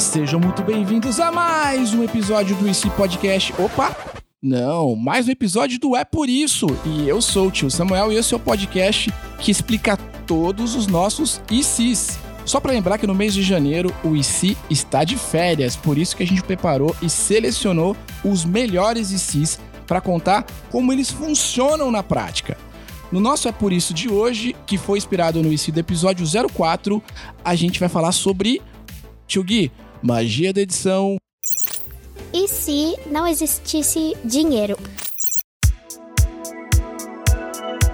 Sejam muito bem-vindos a mais um episódio do IC Podcast. Opa! Não, mais um episódio do É Por Isso. E eu sou o tio Samuel e esse é o podcast que explica todos os nossos ICs. Só para lembrar que no mês de janeiro o IC está de férias, por isso que a gente preparou e selecionou os melhores ICs para contar como eles funcionam na prática. No nosso É Por Isso de hoje, que foi inspirado no IC do episódio 04, a gente vai falar sobre, tio Gui, magia da edição. E se não existisse dinheiro?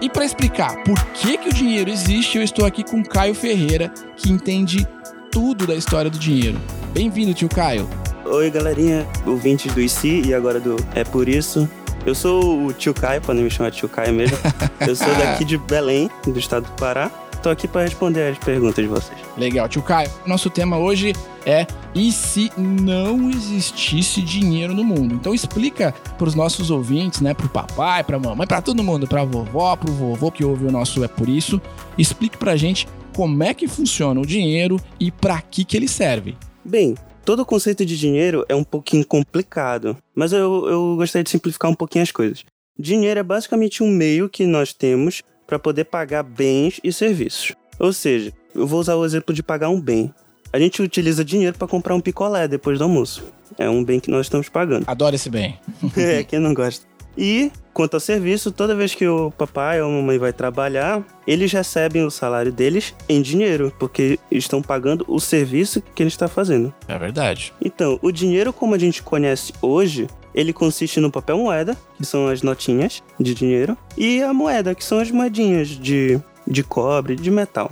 E para explicar por que, que o dinheiro existe, eu estou aqui com Caio Ferreira, que entende tudo da história do dinheiro. Bem-vindo, tio Caio. Oi, galerinha, ouvintes do IC e agora do É Por Isso. Eu sou o tio Caio, podem me chamar de tio Caio mesmo. Eu sou daqui de Belém, do estado do Pará. Tô aqui para responder as perguntas de vocês. Legal, tio Caio. Nosso tema hoje é e se não existisse dinheiro no mundo? Então explica para os nossos ouvintes, né, pro papai, pra mamãe, para todo mundo, pra vovó, pro vovô que ouve o nosso é por isso, explique pra gente como é que funciona o dinheiro e para que que ele serve. Bem, todo o conceito de dinheiro é um pouquinho complicado, mas eu, eu gostaria de simplificar um pouquinho as coisas. Dinheiro é basicamente um meio que nós temos para poder pagar bens e serviços. Ou seja, eu vou usar o exemplo de pagar um bem. A gente utiliza dinheiro para comprar um picolé depois do almoço. É um bem que nós estamos pagando. Adoro esse bem. é, quem não gosta. E, quanto ao serviço, toda vez que o papai ou a mamãe vai trabalhar, eles recebem o salário deles em dinheiro, porque estão pagando o serviço que ele está fazendo. É verdade. Então, o dinheiro como a gente conhece hoje, ele consiste no papel moeda, que são as notinhas de dinheiro, e a moeda, que são as moedinhas de, de cobre, de metal.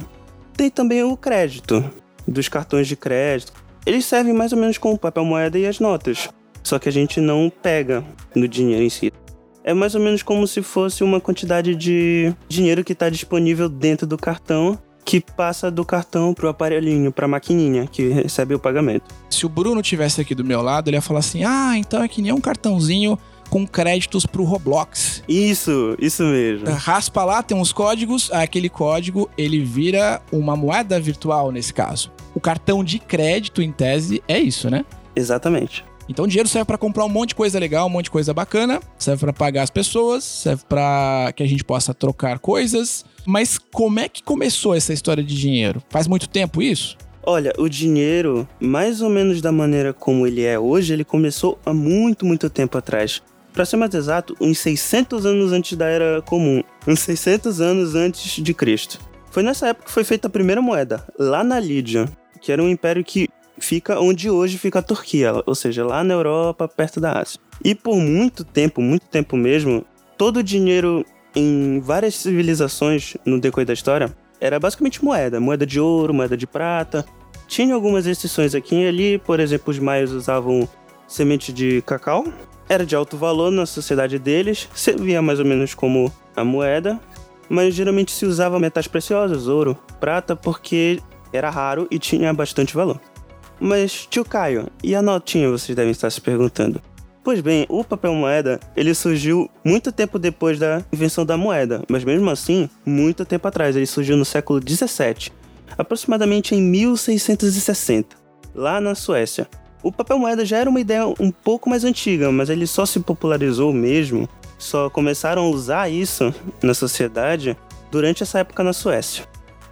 Tem também o crédito, dos cartões de crédito. Eles servem mais ou menos como o papel moeda e as notas, só que a gente não pega no dinheiro em si. É mais ou menos como se fosse uma quantidade de dinheiro que está disponível dentro do cartão que passa do cartão pro aparelhinho, pra maquininha que recebe o pagamento. Se o Bruno tivesse aqui do meu lado, ele ia falar assim: "Ah, então é que nem um cartãozinho com créditos pro Roblox". Isso, isso mesmo. Raspa lá, tem uns códigos, aquele código ele vira uma moeda virtual nesse caso. O cartão de crédito em tese é isso, né? Exatamente. Então o dinheiro serve para comprar um monte de coisa legal, um monte de coisa bacana, serve para pagar as pessoas, serve para que a gente possa trocar coisas. Mas como é que começou essa história de dinheiro? Faz muito tempo isso? Olha, o dinheiro, mais ou menos da maneira como ele é hoje, ele começou há muito, muito tempo atrás. Para ser mais exato, uns 600 anos antes da Era Comum, uns 600 anos antes de Cristo. Foi nessa época que foi feita a primeira moeda, lá na Lídia, que era um império que fica onde hoje fica a Turquia, ou seja, lá na Europa, perto da Ásia. E por muito tempo, muito tempo mesmo, todo o dinheiro em várias civilizações no decorrer da história era basicamente moeda, moeda de ouro, moeda de prata. Tinha algumas exceções aqui e ali, por exemplo, os maias usavam semente de cacau, era de alto valor na sociedade deles, servia mais ou menos como a moeda, mas geralmente se usava metais preciosos, ouro, prata, porque era raro e tinha bastante valor. Mas, tio Caio, e a notinha, vocês devem estar se perguntando. Pois bem, o papel moeda, ele surgiu muito tempo depois da invenção da moeda, mas mesmo assim, muito tempo atrás, ele surgiu no século 17, aproximadamente em 1660, lá na Suécia. O papel moeda já era uma ideia um pouco mais antiga, mas ele só se popularizou mesmo, só começaram a usar isso na sociedade durante essa época na Suécia.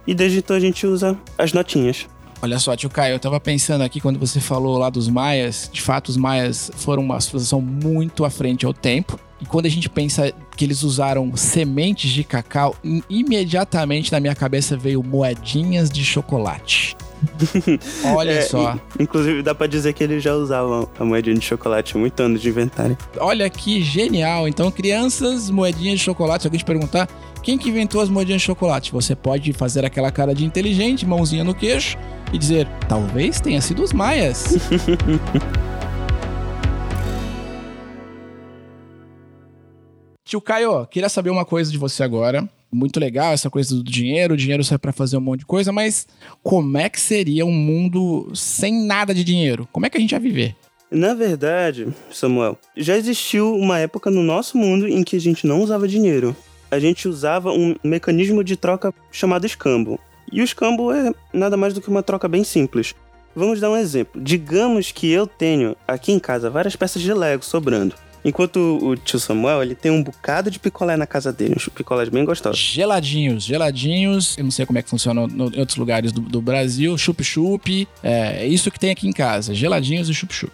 E desde então a gente usa as notinhas. Olha só, tio Caio, eu tava pensando aqui quando você falou lá dos maias, de fato os maias foram uma civilização muito à frente ao tempo. E quando a gente pensa que eles usaram sementes de cacau, imediatamente na minha cabeça veio moedinhas de chocolate. Olha É, só. in- inclusive dá pra dizer que eles já usavam a moedinha de chocolate há muito anos de inventário. Olha que genial. Então, crianças, moedinhas de chocolate. Se alguém te perguntar quem que inventou as moedinhas de chocolate, você pode fazer aquela cara de inteligente, mãozinha no queixo e dizer: talvez tenha sido os maias. Tio Caio, queria saber uma coisa de você agora. Muito legal essa coisa do dinheiro, o dinheiro serve pra fazer um monte de coisa, mas como é que seria um mundo sem nada de dinheiro? Como é que a gente ia viver? Na verdade, Samuel, já existiu uma época no nosso mundo em que a gente não usava dinheiro. A gente usava um mecanismo de troca chamado escambo. E o escambo é nada mais do que uma troca bem simples. Vamos dar um exemplo. Digamos que eu tenho aqui em casa várias peças de Lego sobrando. Enquanto o tio Samuel, ele tem um bocado de picolé na casa dele, uns picolés bem gostosos. Geladinhos, geladinhos. Eu não sei como é que funciona no, em outros lugares do, do Brasil. Chup-chup. É, é isso que tem aqui em casa. Geladinhos e chup-chup.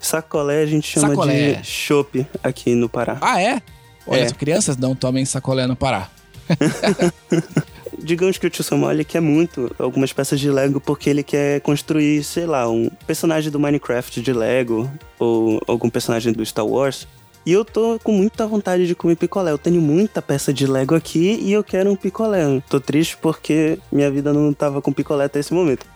Sacolé a gente chama Sacolé. de chopp aqui no Pará. Ah, é? Olha, É. as crianças não tomem sacolé no Pará. Digamos que o tio Samuel ele quer muito algumas peças de Lego porque ele quer construir, sei lá, um personagem do Minecraft de Lego ou algum personagem do Star Wars. E eu tô com muita vontade de comer picolé. Eu tenho muita peça de Lego aqui e eu quero um picolé. Tô triste porque minha vida não tava com picolé até esse momento.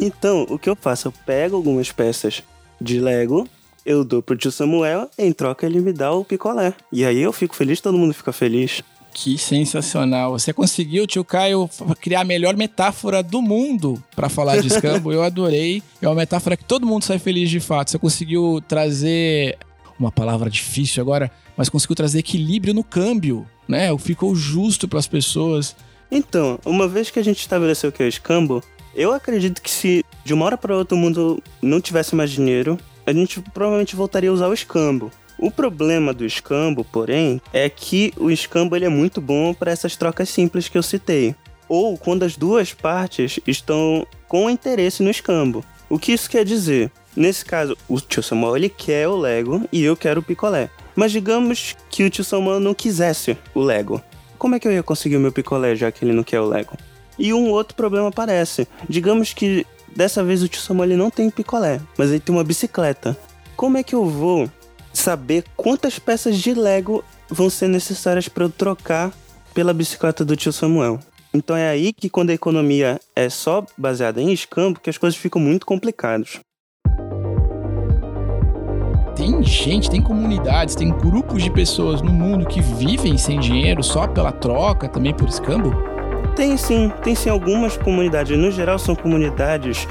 Então, o que eu faço? Eu pego algumas peças de Lego, eu dou pro tio Samuel, em troca ele me dá o picolé. E aí eu fico feliz, todo mundo fica feliz. Que sensacional. Você conseguiu, tio Caio, criar a melhor metáfora do mundo pra falar de escambo. Eu adorei. É uma metáfora que todo mundo sai feliz de fato. Você conseguiu trazer uma palavra difícil agora, mas conseguiu trazer equilíbrio no câmbio, né? Ficou justo pras pessoas. Então, uma vez que a gente estabeleceu o que é o escambo, eu acredito que se de uma hora para outra o mundo não tivesse mais dinheiro, a gente provavelmente voltaria a usar o escambo. O problema do escambo, porém, é que o escambo ele é muito bom para essas trocas simples que eu citei. Ou quando as duas partes estão com interesse no escambo. O que isso quer dizer? Nesse caso, o tio Samuel ele quer o Lego e eu quero o picolé. Mas digamos que o tio Samuel não quisesse o Lego. Como é que eu ia conseguir o meu picolé já que ele não quer o Lego? E um outro problema aparece. Digamos que dessa vez o tio Samuel ele não tem picolé, mas ele tem uma bicicleta. Como é que eu vou saber quantas peças de Lego vão ser necessárias para eu trocar pela bicicleta do tio Samuel? Então é aí que quando a economia é só baseada em escambo que as coisas ficam muito complicadas. Tem gente, tem comunidades, tem grupos de pessoas no mundo que vivem sem dinheiro só pela troca, também por escambo. Tem sim, tem sim algumas comunidades. No geral, são comunidades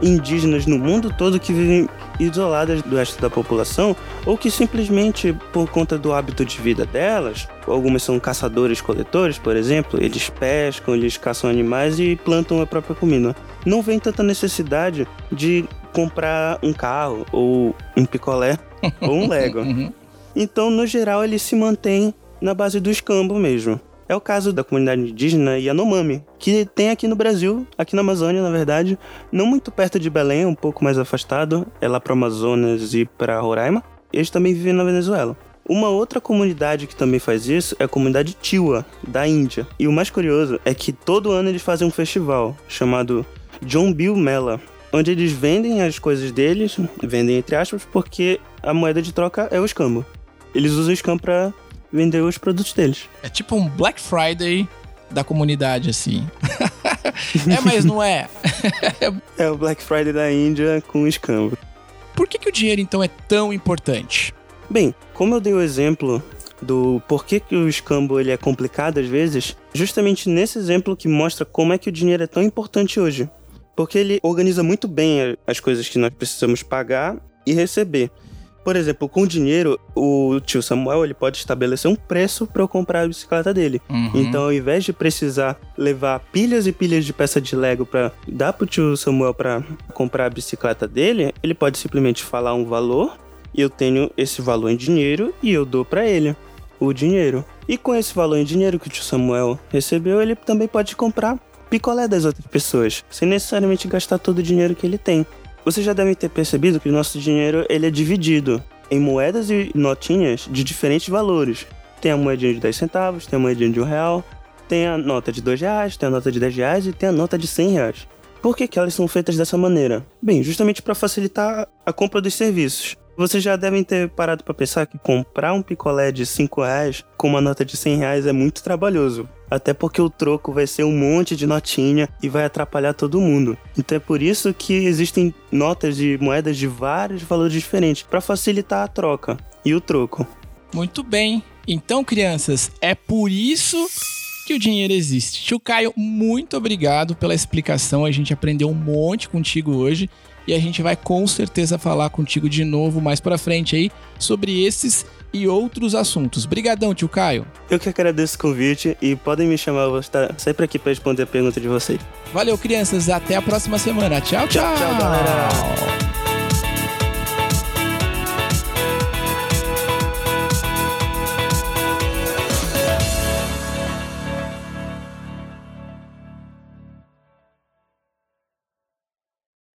indígenas no mundo todo que vivem isoladas do resto da população ou que simplesmente, por conta do hábito de vida delas, algumas são caçadores-coletores, por exemplo, eles pescam, eles caçam animais e plantam a própria comida. Não vem tanta necessidade de comprar um carro ou um picolé ou um Lego. Uhum. Então, no geral, ele se mantém na base do escambo mesmo. É o caso da comunidade indígena Yanomami, que tem aqui no Brasil, aqui na Amazônia, na verdade, não muito perto de Belém, um pouco mais afastado, é lá para Amazonas e para Roraima. Eles também vivem na Venezuela. Uma outra comunidade que também faz isso é a comunidade Tiwa, da Índia. E o mais curioso é que todo ano eles fazem um festival chamado John Bill Mela, onde eles vendem as coisas deles, vendem entre aspas, porque a moeda de troca é o escambo. Eles usam o escambo para vender os produtos deles. É tipo um Black Friday da comunidade, assim. é, mas não é. É o Black Friday da Índia com escambo. Por que, que o dinheiro, então, é tão importante? Bem, como eu dei o exemplo do porquê que o escambo ele é complicado às vezes, justamente nesse exemplo que mostra como é que o dinheiro é tão importante hoje. Porque ele organiza muito bem as coisas que nós precisamos pagar e receber. Por exemplo, com o dinheiro, o tio Samuel ele pode estabelecer um preço para eu comprar a bicicleta dele. Uhum. Então, ao invés de precisar levar pilhas e pilhas de peça de Lego para dar pro tio Samuel para comprar a bicicleta dele, ele pode simplesmente falar um valor, e eu tenho esse valor em dinheiro e eu dou para ele o dinheiro. E com esse valor em dinheiro que o tio Samuel recebeu, ele também pode comprar picolé das outras pessoas, sem necessariamente gastar todo o dinheiro que ele tem. Vocês já devem ter percebido que o nosso dinheiro ele é dividido em moedas e notinhas de diferentes valores. Tem a moedinha de 10 centavos, tem a moedinha de um real, tem a nota de 2 reais, tem a nota de 10 reais e tem a nota de 100 reais. Por que, que elas são feitas dessa maneira? Bem, justamente para facilitar a compra dos serviços. Vocês já devem ter parado para pensar que comprar um picolé de 5 reais com uma nota de 100 reais é muito trabalhoso. Até porque o troco vai ser um monte de notinha e vai atrapalhar todo mundo. Então é por isso que existem notas de moedas de vários valores diferentes para facilitar a troca e o troco. Muito bem. Então, crianças, é por isso que o dinheiro existe. Tio Caio, muito obrigado pela explicação. A gente aprendeu um monte contigo hoje e a gente vai com certeza falar contigo de novo mais pra frente aí sobre esses e outros assuntos. Brigadão, tio Caio. Eu que agradeço o convite e podem me chamar, eu vou estar sempre aqui para responder a pergunta de vocês. Valeu, crianças. Até a próxima semana. Tchau, tchau. Tchau, tchau, galera.